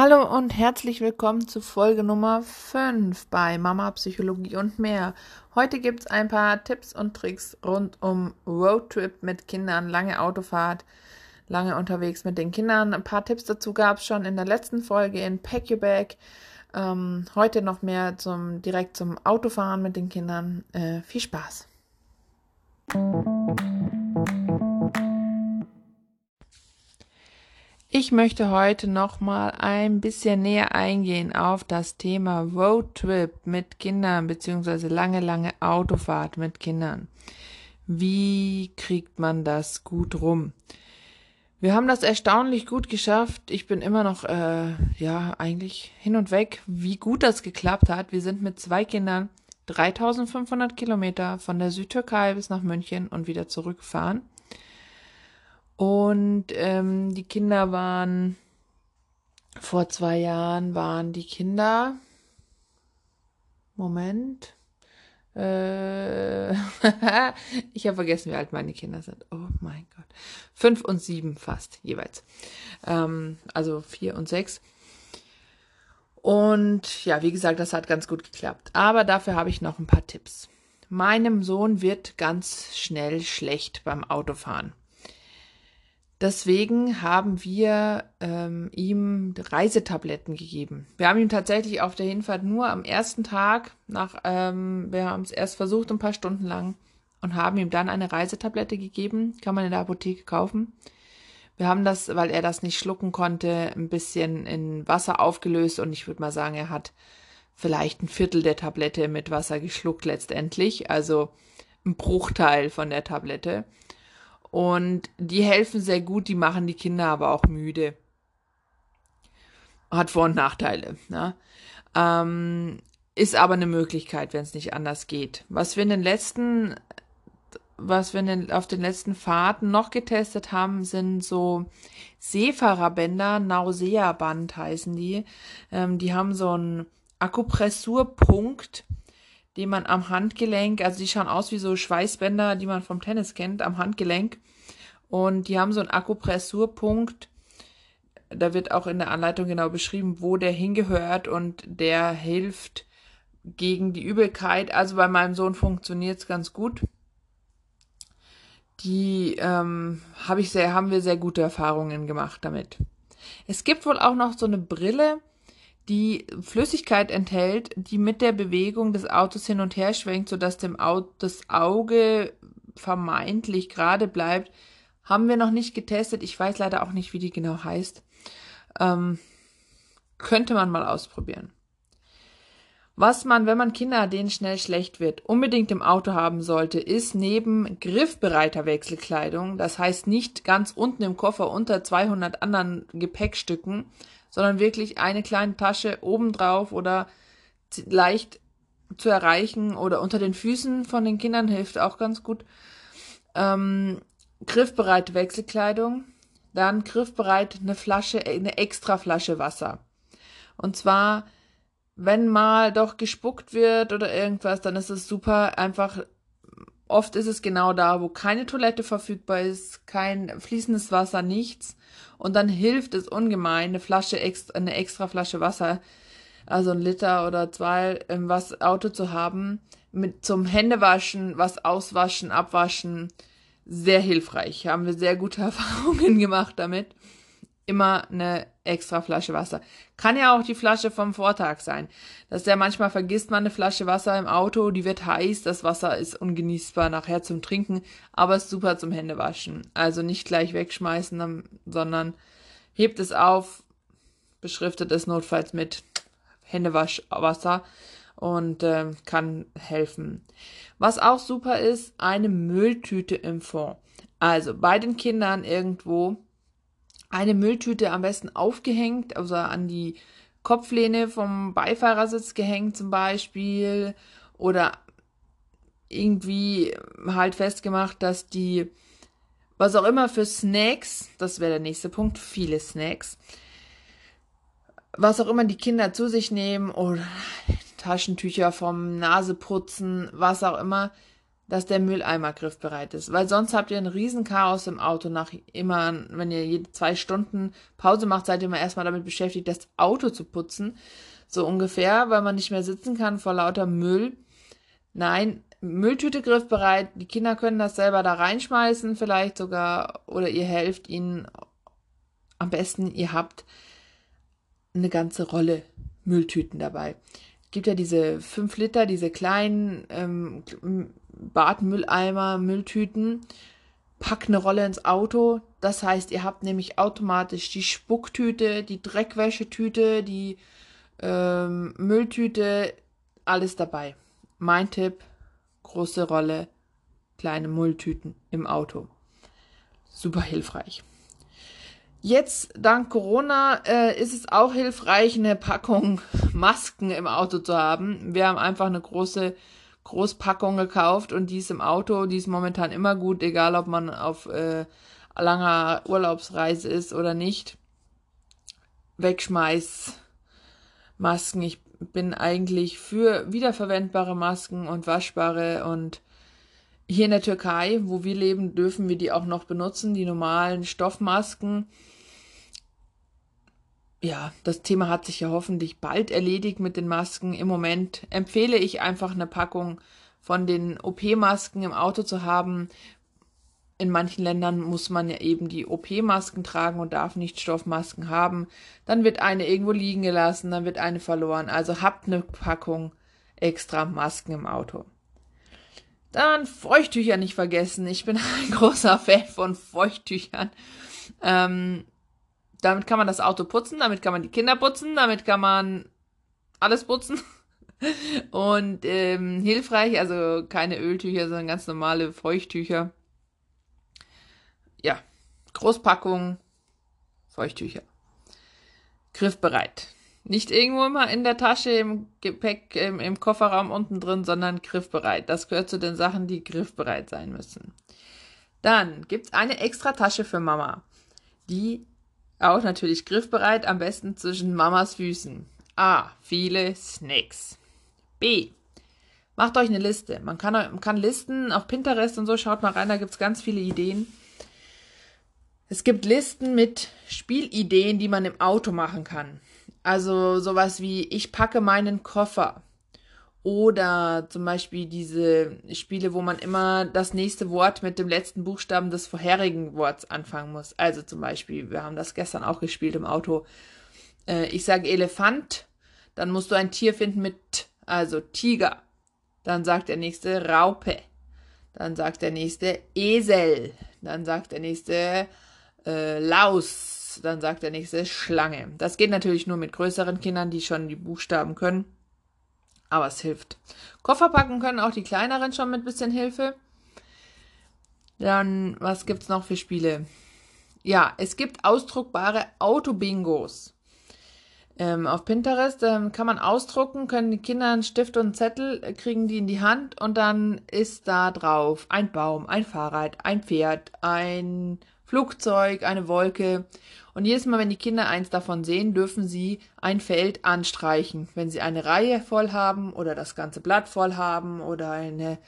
Hallo und herzlich willkommen zu Folge Nummer 5 bei Mama Psychologie und mehr. Heute gibt es ein paar Tipps und Tricks rund um Roadtrip mit Kindern, lange Autofahrt, lange unterwegs mit den Kindern. Ein paar Tipps dazu gab es schon in der letzten Folge in Pack Your Bag. Ähm, heute noch mehr zum direkt zum Autofahren mit den Kindern. Äh, viel Spaß! Ich möchte heute noch mal ein bisschen näher eingehen auf das Thema Roadtrip mit Kindern beziehungsweise lange, lange Autofahrt mit Kindern. Wie kriegt man das gut rum? Wir haben das erstaunlich gut geschafft. Ich bin immer noch, äh, ja, eigentlich hin und weg, wie gut das geklappt hat. Wir sind mit zwei Kindern 3500 Kilometer von der Südtürkei bis nach München und wieder zurückgefahren. Und ähm, die Kinder waren vor zwei Jahren waren die Kinder. Moment. Äh, ich habe vergessen, wie alt meine Kinder sind. Oh mein Gott. Fünf und sieben fast jeweils. Ähm, also vier und sechs. Und ja, wie gesagt, das hat ganz gut geklappt. Aber dafür habe ich noch ein paar Tipps. Meinem Sohn wird ganz schnell schlecht beim Autofahren. Deswegen haben wir ähm, ihm Reisetabletten gegeben. Wir haben ihm tatsächlich auf der Hinfahrt nur am ersten Tag nach, ähm, wir haben es erst versucht ein paar Stunden lang und haben ihm dann eine Reisetablette gegeben. Kann man in der Apotheke kaufen. Wir haben das, weil er das nicht schlucken konnte, ein bisschen in Wasser aufgelöst und ich würde mal sagen, er hat vielleicht ein Viertel der Tablette mit Wasser geschluckt letztendlich, also ein Bruchteil von der Tablette. Und die helfen sehr gut, die machen die Kinder aber auch müde. Hat Vor- und Nachteile. Ne? Ähm, ist aber eine Möglichkeit, wenn es nicht anders geht. Was wir in den letzten, was wir den, auf den letzten Fahrten noch getestet haben, sind so Seefahrerbänder, Nausea-Band heißen die. Ähm, die haben so einen Akupressurpunkt, den man am Handgelenk, also die schauen aus wie so Schweißbänder, die man vom Tennis kennt, am Handgelenk. Und die haben so einen Akupressurpunkt. Da wird auch in der Anleitung genau beschrieben, wo der hingehört und der hilft gegen die Übelkeit. Also bei meinem Sohn funktioniert es ganz gut. Die ähm, habe ich sehr, haben wir sehr gute Erfahrungen gemacht damit. Es gibt wohl auch noch so eine Brille, die Flüssigkeit enthält, die mit der Bewegung des Autos hin und her schwenkt, sodass dem Auto das Auge vermeintlich gerade bleibt. Haben wir noch nicht getestet. Ich weiß leider auch nicht, wie die genau heißt. Ähm, könnte man mal ausprobieren. Was man, wenn man Kinder denen schnell schlecht wird, unbedingt im Auto haben sollte, ist neben griffbereiter Wechselkleidung, das heißt nicht ganz unten im Koffer unter 200 anderen Gepäckstücken, sondern wirklich eine kleine Tasche obendrauf oder leicht zu erreichen oder unter den Füßen von den Kindern hilft auch ganz gut. Ähm, griffbereite Wechselkleidung, dann griffbereit eine Flasche, eine extra Flasche Wasser. Und zwar, wenn mal doch gespuckt wird oder irgendwas, dann ist es super einfach. Oft ist es genau da, wo keine Toilette verfügbar ist, kein fließendes Wasser, nichts. Und dann hilft es ungemein, eine Flasche, eine extra Flasche Wasser, also ein Liter oder zwei im was Auto zu haben, mit zum Händewaschen, was auswaschen, abwaschen, sehr hilfreich. Haben wir sehr gute Erfahrungen gemacht damit. Immer eine extra Flasche Wasser. Kann ja auch die Flasche vom Vortag sein. Das ist ja manchmal vergisst man eine Flasche Wasser im Auto, die wird heiß, das Wasser ist ungenießbar nachher zum Trinken, aber ist super zum Händewaschen. Also nicht gleich wegschmeißen, sondern hebt es auf, beschriftet es notfalls mit Händewaschwasser und äh, kann helfen. Was auch super ist, eine Mülltüte im Fond. Also bei den Kindern irgendwo eine Mülltüte am besten aufgehängt, also an die Kopflehne vom Beifahrersitz gehängt zum Beispiel oder irgendwie halt festgemacht, dass die, was auch immer für Snacks, das wäre der nächste Punkt, viele Snacks, was auch immer die Kinder zu sich nehmen oder Taschentücher vom Naseputzen, was auch immer, dass der Mülleimer griffbereit ist, weil sonst habt ihr ein Riesenchaos im Auto nach immer, wenn ihr jede zwei Stunden Pause macht, seid ihr immer erstmal damit beschäftigt, das Auto zu putzen, so ungefähr, weil man nicht mehr sitzen kann vor lauter Müll. Nein, Mülltüte griffbereit, die Kinder können das selber da reinschmeißen, vielleicht sogar, oder ihr helft ihnen. Am besten, ihr habt eine ganze Rolle Mülltüten dabei. Gibt ja diese 5 Liter, diese kleinen ähm, Badmülleimer, Mülltüten. Packt eine Rolle ins Auto. Das heißt, ihr habt nämlich automatisch die Spucktüte, die Dreckwäschetüte, die ähm, Mülltüte, alles dabei. Mein Tipp, große Rolle, kleine Mülltüten im Auto. Super hilfreich. Jetzt, dank Corona, äh, ist es auch hilfreich, eine Packung Masken im Auto zu haben. Wir haben einfach eine große Großpackung gekauft und die ist im Auto, die ist momentan immer gut, egal ob man auf äh, langer Urlaubsreise ist oder nicht. Wegschmeiß Masken. Ich bin eigentlich für wiederverwendbare Masken und waschbare und hier in der Türkei, wo wir leben, dürfen wir die auch noch benutzen, die normalen Stoffmasken. Ja, das Thema hat sich ja hoffentlich bald erledigt mit den Masken. Im Moment empfehle ich einfach eine Packung von den OP-Masken im Auto zu haben. In manchen Ländern muss man ja eben die OP-Masken tragen und darf nicht Stoffmasken haben. Dann wird eine irgendwo liegen gelassen, dann wird eine verloren. Also habt eine Packung extra Masken im Auto. Dann Feuchttücher nicht vergessen. Ich bin ein großer Fan von Feuchttüchern. Ähm, damit kann man das Auto putzen, damit kann man die Kinder putzen, damit kann man alles putzen. Und ähm, hilfreich, also keine Öltücher, sondern ganz normale Feuchttücher. Ja, Großpackung, Feuchttücher. Griffbereit. Nicht irgendwo immer in der Tasche, im Gepäck, im, im Kofferraum unten drin, sondern griffbereit. Das gehört zu den Sachen, die griffbereit sein müssen. Dann gibt's eine extra Tasche für Mama. Die auch natürlich griffbereit, am besten zwischen Mamas Füßen. A. Viele Snacks. B. Macht euch eine Liste. Man kann, kann Listen auf Pinterest und so, schaut mal rein, da gibt's ganz viele Ideen. Es gibt Listen mit Spielideen, die man im Auto machen kann. Also sowas wie ich packe meinen Koffer. Oder zum Beispiel diese Spiele, wo man immer das nächste Wort mit dem letzten Buchstaben des vorherigen Worts anfangen muss. Also zum Beispiel, wir haben das gestern auch gespielt im Auto. Äh, ich sage Elefant, dann musst du ein Tier finden mit, also Tiger. Dann sagt der nächste Raupe. Dann sagt der nächste Esel. Dann sagt der nächste äh, Laus dann sagt der nächste Schlange. Das geht natürlich nur mit größeren Kindern, die schon die Buchstaben können. Aber es hilft. Koffer packen können auch die kleineren schon mit bisschen Hilfe. Dann, was gibt's noch für Spiele? Ja, es gibt ausdruckbare Autobingos. Ähm, auf Pinterest ähm, kann man ausdrucken, können die Kinder einen Stift und einen Zettel, äh, kriegen die in die Hand und dann ist da drauf ein Baum, ein Fahrrad, ein Pferd, ein Flugzeug, eine Wolke. Und jedes Mal, wenn die Kinder eins davon sehen, dürfen sie ein Feld anstreichen. Wenn sie eine Reihe voll haben oder das ganze Blatt voll haben oder eine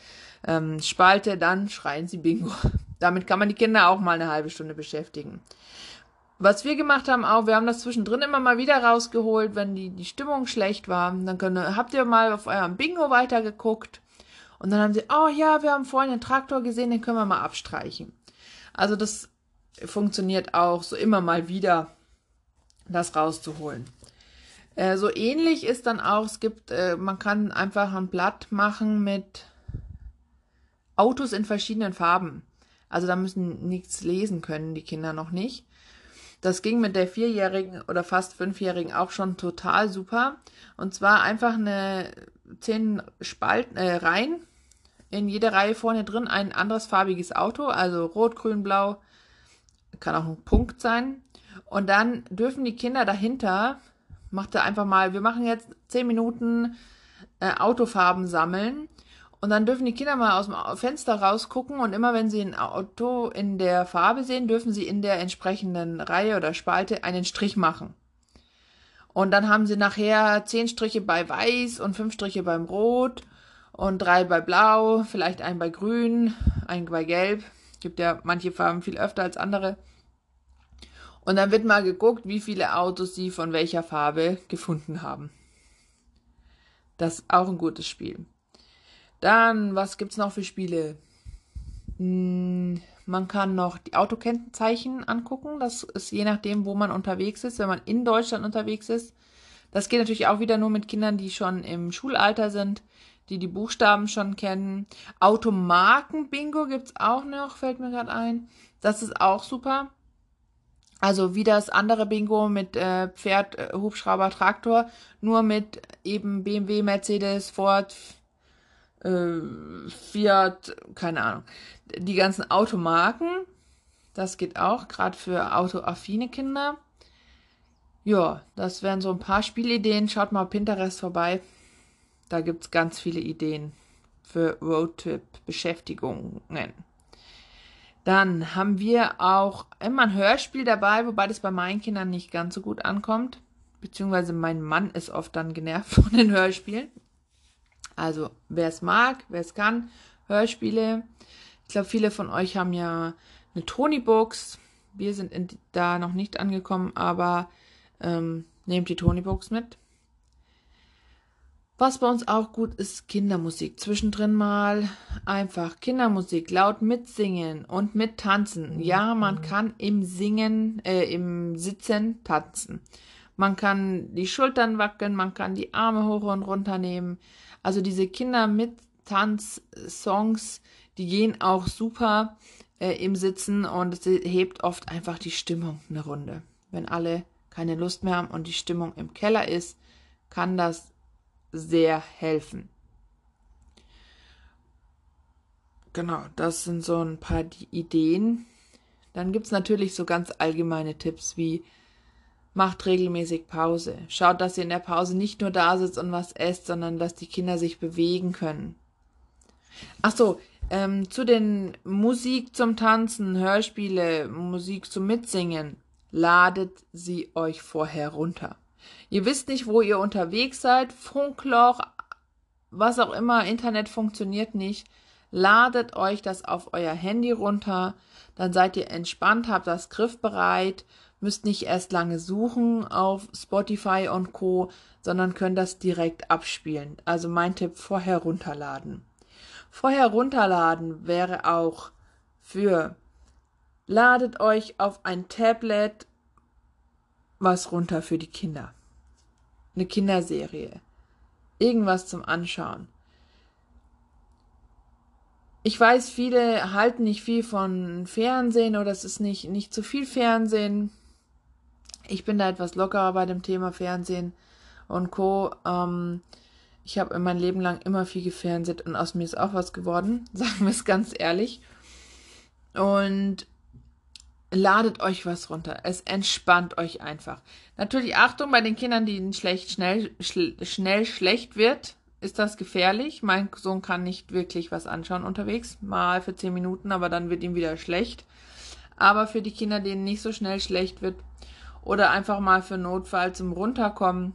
ähm, Spalte, dann schreien sie Bingo. Damit kann man die Kinder auch mal eine halbe Stunde beschäftigen. Was wir gemacht haben, auch, wir haben das zwischendrin immer mal wieder rausgeholt, wenn die, die Stimmung schlecht war. Dann können, habt ihr mal auf eurem Bingo weitergeguckt. Und dann haben sie, oh ja, wir haben vorhin einen Traktor gesehen, den können wir mal abstreichen. Also das funktioniert auch so immer mal wieder, das rauszuholen. Äh, so ähnlich ist dann auch, es gibt, äh, man kann einfach ein Blatt machen mit Autos in verschiedenen Farben. Also da müssen nichts lesen können die Kinder noch nicht. Das ging mit der vierjährigen oder fast fünfjährigen auch schon total super. Und zwar einfach eine zehn Spalten äh, Reihen. In jeder Reihe vorne drin ein anderes farbiges Auto, also rot, grün, blau, kann auch ein Punkt sein. Und dann dürfen die Kinder dahinter, macht er einfach mal, wir machen jetzt zehn Minuten äh, Autofarben sammeln. Und dann dürfen die Kinder mal aus dem Fenster rausgucken und immer wenn sie ein Auto in der Farbe sehen, dürfen sie in der entsprechenden Reihe oder Spalte einen Strich machen. Und dann haben sie nachher zehn Striche bei Weiß und fünf Striche beim Rot und drei bei Blau, vielleicht ein bei Grün, ein bei Gelb. Gibt ja manche Farben viel öfter als andere. Und dann wird mal geguckt, wie viele Autos sie von welcher Farbe gefunden haben. Das ist auch ein gutes Spiel. Dann, was gibt's noch für Spiele? Hm, man kann noch die Autokennzeichen angucken. Das ist je nachdem, wo man unterwegs ist. Wenn man in Deutschland unterwegs ist, das geht natürlich auch wieder nur mit Kindern, die schon im Schulalter sind die die Buchstaben schon kennen. Automarken-Bingo gibt's auch noch, fällt mir gerade ein. Das ist auch super. Also wie das andere Bingo mit äh, Pferd, äh, Hubschrauber, Traktor, nur mit eben BMW, Mercedes, Ford, äh, Fiat, keine Ahnung. Die ganzen Automarken, das geht auch, gerade für autoaffine Kinder. Ja, das wären so ein paar Spielideen. Schaut mal Pinterest vorbei. Da gibt es ganz viele Ideen für Roadtrip-Beschäftigungen. Dann haben wir auch immer ein Hörspiel dabei, wobei das bei meinen Kindern nicht ganz so gut ankommt. Beziehungsweise mein Mann ist oft dann genervt von den Hörspielen. Also, wer es mag, wer es kann, Hörspiele. Ich glaube, viele von euch haben ja eine Tony-Box. Wir sind in, da noch nicht angekommen, aber ähm, nehmt die Tony-Box mit. Was bei uns auch gut ist, Kindermusik. Zwischendrin mal einfach Kindermusik laut mitsingen und mittanzen. Ja, man mhm. kann im Singen, äh, im Sitzen tanzen. Man kann die Schultern wackeln, man kann die Arme hoch und runter nehmen. Also diese Kinder mit Tanz-Songs, die gehen auch super äh, im Sitzen und es hebt oft einfach die Stimmung eine Runde. Wenn alle keine Lust mehr haben und die Stimmung im Keller ist, kann das sehr helfen. Genau, das sind so ein paar Ideen. Dann gibt es natürlich so ganz allgemeine Tipps wie macht regelmäßig Pause. Schaut, dass ihr in der Pause nicht nur da sitzt und was esst, sondern dass die Kinder sich bewegen können. Ach so, ähm, zu den Musik zum Tanzen, Hörspiele, Musik zum Mitsingen, ladet sie euch vorher runter. Ihr wisst nicht, wo ihr unterwegs seid, Funkloch, was auch immer, Internet funktioniert nicht. Ladet euch das auf euer Handy runter, dann seid ihr entspannt, habt das griffbereit, müsst nicht erst lange suchen auf Spotify und Co, sondern könnt das direkt abspielen. Also mein Tipp, vorher runterladen. Vorher runterladen wäre auch für ladet euch auf ein Tablet was runter für die Kinder eine Kinderserie, irgendwas zum Anschauen. Ich weiß, viele halten nicht viel von Fernsehen oder es ist nicht, nicht zu viel Fernsehen. Ich bin da etwas lockerer bei dem Thema Fernsehen und Co. Ähm, ich habe mein Leben lang immer viel gefernseht und aus mir ist auch was geworden, sagen wir es ganz ehrlich. Und ladet euch was runter. Es entspannt euch einfach. Natürlich Achtung bei den Kindern, die schlecht, schnell, schl schnell schlecht wird, ist das gefährlich. Mein Sohn kann nicht wirklich was anschauen unterwegs, mal für zehn Minuten, aber dann wird ihm wieder schlecht. Aber für die Kinder, denen nicht so schnell schlecht wird oder einfach mal für Notfall zum Runterkommen,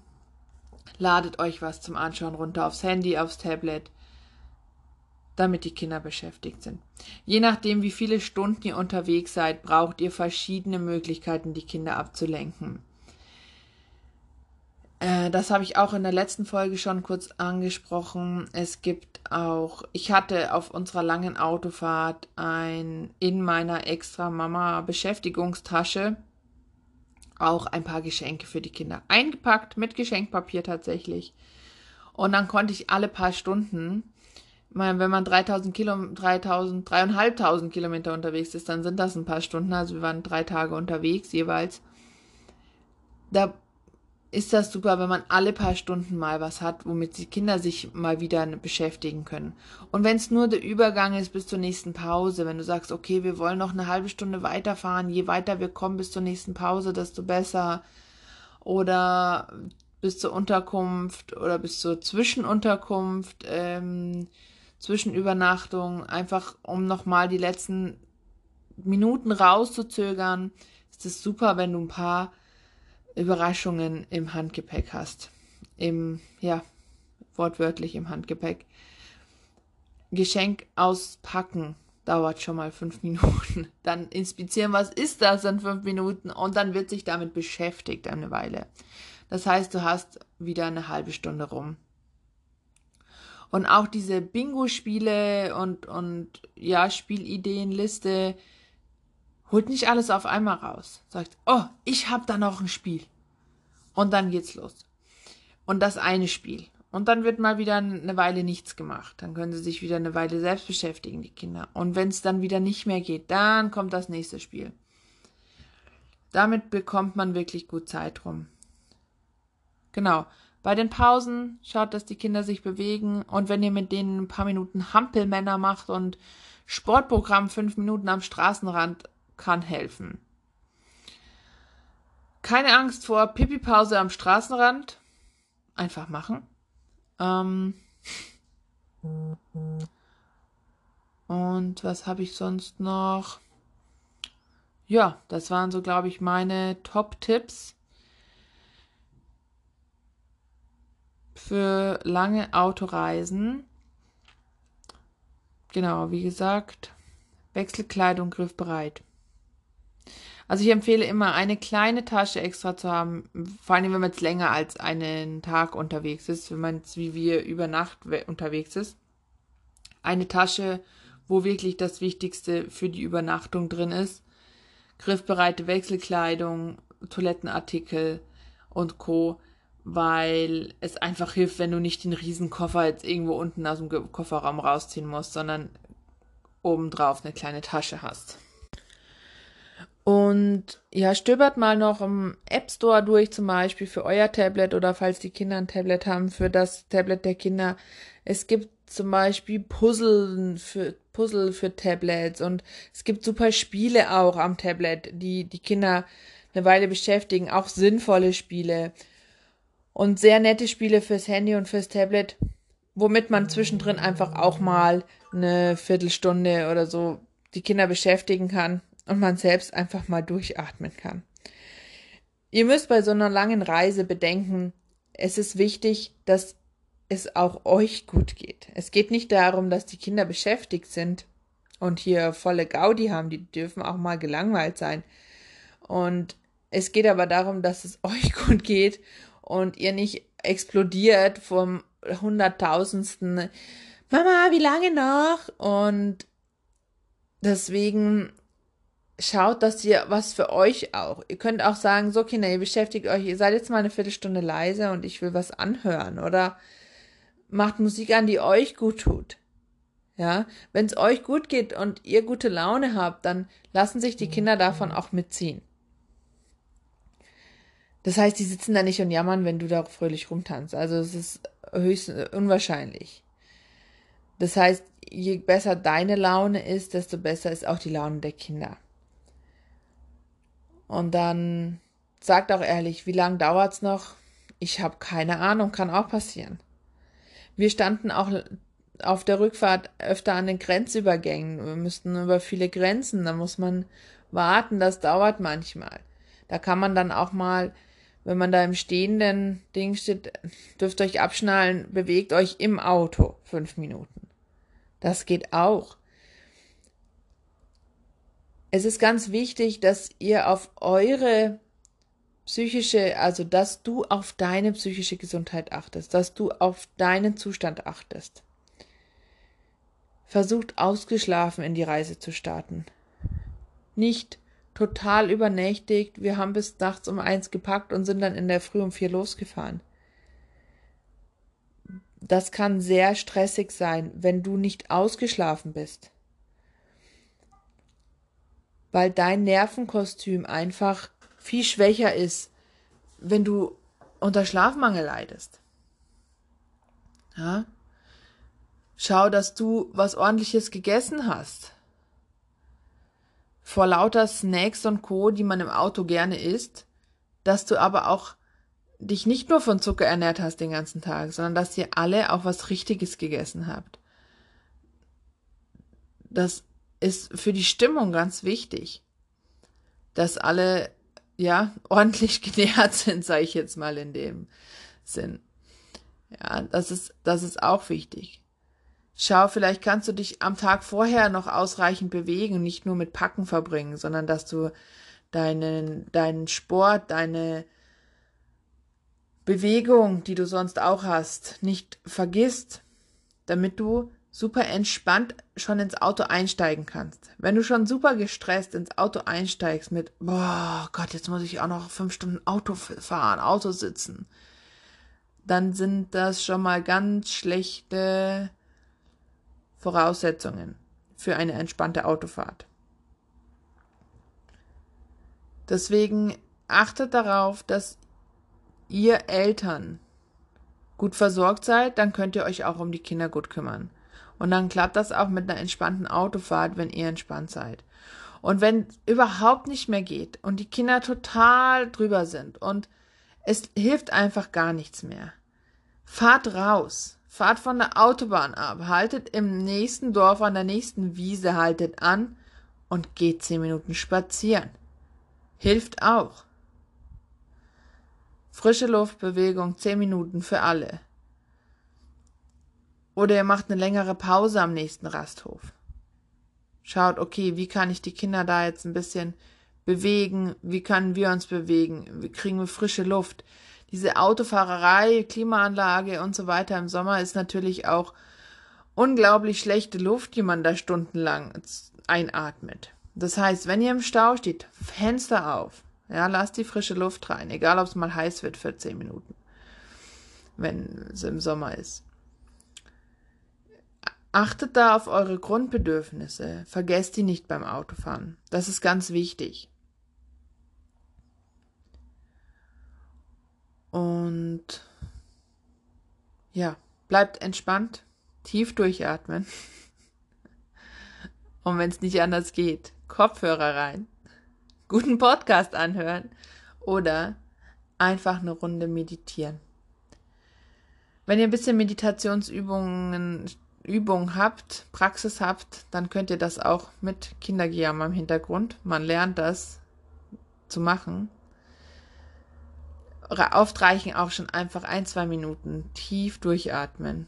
ladet euch was zum Anschauen runter aufs Handy, aufs Tablet damit die Kinder beschäftigt sind. Je nachdem, wie viele Stunden ihr unterwegs seid, braucht ihr verschiedene Möglichkeiten, die Kinder abzulenken. Äh, das habe ich auch in der letzten Folge schon kurz angesprochen. Es gibt auch, ich hatte auf unserer langen Autofahrt ein in meiner extra Mama Beschäftigungstasche auch ein paar Geschenke für die Kinder eingepackt mit Geschenkpapier tatsächlich. Und dann konnte ich alle paar Stunden meine, wenn man 3000 Kilo, 3000, dreieinhalbtausend Kilometer unterwegs ist, dann sind das ein paar Stunden. Also wir waren drei Tage unterwegs jeweils. Da ist das super, wenn man alle paar Stunden mal was hat, womit die Kinder sich mal wieder beschäftigen können. Und wenn es nur der Übergang ist bis zur nächsten Pause, wenn du sagst, okay, wir wollen noch eine halbe Stunde weiterfahren, je weiter wir kommen bis zur nächsten Pause, desto besser. Oder bis zur Unterkunft oder bis zur Zwischenunterkunft. Ähm, Zwischenübernachtung, einfach um nochmal die letzten Minuten rauszuzögern, ist es super, wenn du ein paar Überraschungen im Handgepäck hast. Im, ja, wortwörtlich im Handgepäck. Geschenk auspacken dauert schon mal fünf Minuten. Dann inspizieren, was ist das in fünf Minuten und dann wird sich damit beschäftigt eine Weile. Das heißt, du hast wieder eine halbe Stunde rum. Und auch diese Bingo-Spiele und, und ja, Spielideenliste holt nicht alles auf einmal raus. Sagt, oh, ich hab da noch ein Spiel. Und dann geht's los. Und das eine Spiel. Und dann wird mal wieder eine Weile nichts gemacht. Dann können sie sich wieder eine Weile selbst beschäftigen, die Kinder. Und wenn es dann wieder nicht mehr geht, dann kommt das nächste Spiel. Damit bekommt man wirklich gut Zeit rum. Genau. Bei den Pausen schaut, dass die Kinder sich bewegen und wenn ihr mit denen ein paar Minuten Hampelmänner macht und Sportprogramm fünf Minuten am Straßenrand kann helfen. Keine Angst vor Pipi-Pause am Straßenrand. Einfach machen. Ähm und was habe ich sonst noch? Ja, das waren so, glaube ich, meine Top-Tipps für lange Autoreisen. Genau, wie gesagt, Wechselkleidung griffbereit. Also ich empfehle immer, eine kleine Tasche extra zu haben, vor allem wenn man jetzt länger als einen Tag unterwegs ist, wenn man jetzt wie wir über Nacht unterwegs ist. Eine Tasche, wo wirklich das Wichtigste für die Übernachtung drin ist. Griffbereite Wechselkleidung, Toilettenartikel und Co weil es einfach hilft, wenn du nicht den Riesenkoffer jetzt irgendwo unten aus dem Kofferraum rausziehen musst, sondern obendrauf eine kleine Tasche hast. Und ja, stöbert mal noch im App Store durch, zum Beispiel für euer Tablet oder falls die Kinder ein Tablet haben, für das Tablet der Kinder. Es gibt zum Beispiel Puzzle für, Puzzle für Tablets und es gibt super Spiele auch am Tablet, die die Kinder eine Weile beschäftigen, auch sinnvolle Spiele und sehr nette Spiele fürs Handy und fürs Tablet, womit man zwischendrin einfach auch mal eine Viertelstunde oder so die Kinder beschäftigen kann und man selbst einfach mal durchatmen kann. Ihr müsst bei so einer langen Reise bedenken, es ist wichtig, dass es auch euch gut geht. Es geht nicht darum, dass die Kinder beschäftigt sind und hier volle Gaudi haben, die dürfen auch mal gelangweilt sein. Und es geht aber darum, dass es euch gut geht und ihr nicht explodiert vom hunderttausendsten Mama, wie lange noch? Und deswegen schaut, dass ihr was für euch auch. Ihr könnt auch sagen, so Kinder, ihr beschäftigt euch, ihr seid jetzt mal eine Viertelstunde leise und ich will was anhören oder macht Musik an, die euch gut tut. Ja, wenn es euch gut geht und ihr gute Laune habt, dann lassen sich die Kinder davon auch mitziehen. Das heißt, die sitzen da nicht und jammern, wenn du da fröhlich rumtanzt. Also es ist höchst unwahrscheinlich. Das heißt, je besser deine Laune ist, desto besser ist auch die Laune der Kinder. Und dann sagt auch ehrlich, wie lange dauert's noch? Ich habe keine Ahnung, kann auch passieren. Wir standen auch auf der Rückfahrt öfter an den Grenzübergängen. Wir müssten über viele Grenzen, da muss man warten, das dauert manchmal. Da kann man dann auch mal wenn man da im stehenden Ding steht, dürft euch abschnallen, bewegt euch im Auto fünf Minuten. Das geht auch. Es ist ganz wichtig, dass ihr auf eure psychische, also dass du auf deine psychische Gesundheit achtest, dass du auf deinen Zustand achtest. Versucht ausgeschlafen in die Reise zu starten. Nicht total übernächtigt. Wir haben bis nachts um eins gepackt und sind dann in der Früh um vier losgefahren. Das kann sehr stressig sein, wenn du nicht ausgeschlafen bist. Weil dein Nervenkostüm einfach viel schwächer ist, wenn du unter Schlafmangel leidest. Ja? Schau, dass du was ordentliches gegessen hast vor lauter Snacks und Co., die man im Auto gerne isst, dass du aber auch dich nicht nur von Zucker ernährt hast den ganzen Tag, sondern dass ihr alle auch was Richtiges gegessen habt. Das ist für die Stimmung ganz wichtig, dass alle ja ordentlich genährt sind, sage ich jetzt mal in dem Sinn. Ja, das ist das ist auch wichtig. Schau, vielleicht kannst du dich am Tag vorher noch ausreichend bewegen, nicht nur mit Packen verbringen, sondern dass du deinen, deinen Sport, deine Bewegung, die du sonst auch hast, nicht vergisst, damit du super entspannt schon ins Auto einsteigen kannst. Wenn du schon super gestresst ins Auto einsteigst mit, boah Gott, jetzt muss ich auch noch fünf Stunden Auto fahren, Auto sitzen, dann sind das schon mal ganz schlechte Voraussetzungen für eine entspannte Autofahrt. Deswegen achtet darauf, dass ihr Eltern gut versorgt seid, dann könnt ihr euch auch um die Kinder gut kümmern. Und dann klappt das auch mit einer entspannten Autofahrt, wenn ihr entspannt seid. Und wenn überhaupt nicht mehr geht und die Kinder total drüber sind und es hilft einfach gar nichts mehr. Fahrt raus. Fahrt von der Autobahn ab. Haltet im nächsten Dorf an der nächsten Wiese, haltet an und geht zehn Minuten spazieren. Hilft auch. Frische Luftbewegung, zehn Minuten für alle. Oder ihr macht eine längere Pause am nächsten Rasthof. Schaut, okay, wie kann ich die Kinder da jetzt ein bisschen bewegen? Wie können wir uns bewegen? Wie kriegen wir frische Luft? Diese Autofahrerei, Klimaanlage und so weiter im Sommer ist natürlich auch unglaublich schlechte Luft, die man da stundenlang einatmet. Das heißt, wenn ihr im Stau steht, Fenster auf. Ja, lasst die frische Luft rein, egal ob es mal heiß wird für zehn Minuten, wenn es im Sommer ist. Achtet da auf eure Grundbedürfnisse. Vergesst die nicht beim Autofahren. Das ist ganz wichtig. Und ja, bleibt entspannt, tief durchatmen. Und wenn es nicht anders geht, Kopfhörer rein, guten Podcast anhören oder einfach eine Runde meditieren. Wenn ihr ein bisschen Meditationsübungen Übung habt, Praxis habt, dann könnt ihr das auch mit Kindergejammer im Hintergrund. Man lernt das zu machen. Oft reichen auch schon einfach ein, zwei Minuten tief durchatmen.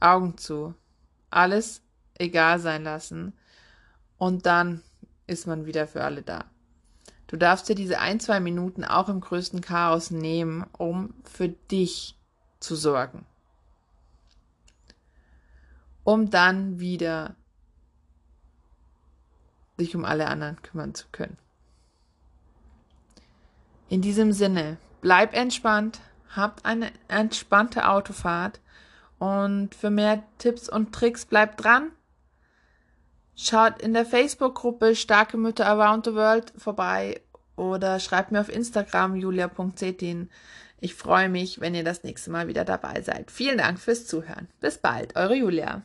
Augen zu. Alles egal sein lassen. Und dann ist man wieder für alle da. Du darfst dir diese ein, zwei Minuten auch im größten Chaos nehmen, um für dich zu sorgen um dann wieder sich um alle anderen kümmern zu können. In diesem Sinne, bleib entspannt, habt eine entspannte Autofahrt und für mehr Tipps und Tricks bleibt dran. Schaut in der Facebook-Gruppe Starke Mütter Around the World vorbei oder schreibt mir auf Instagram julia.cetin. Ich freue mich, wenn ihr das nächste Mal wieder dabei seid. Vielen Dank fürs Zuhören. Bis bald, eure Julia.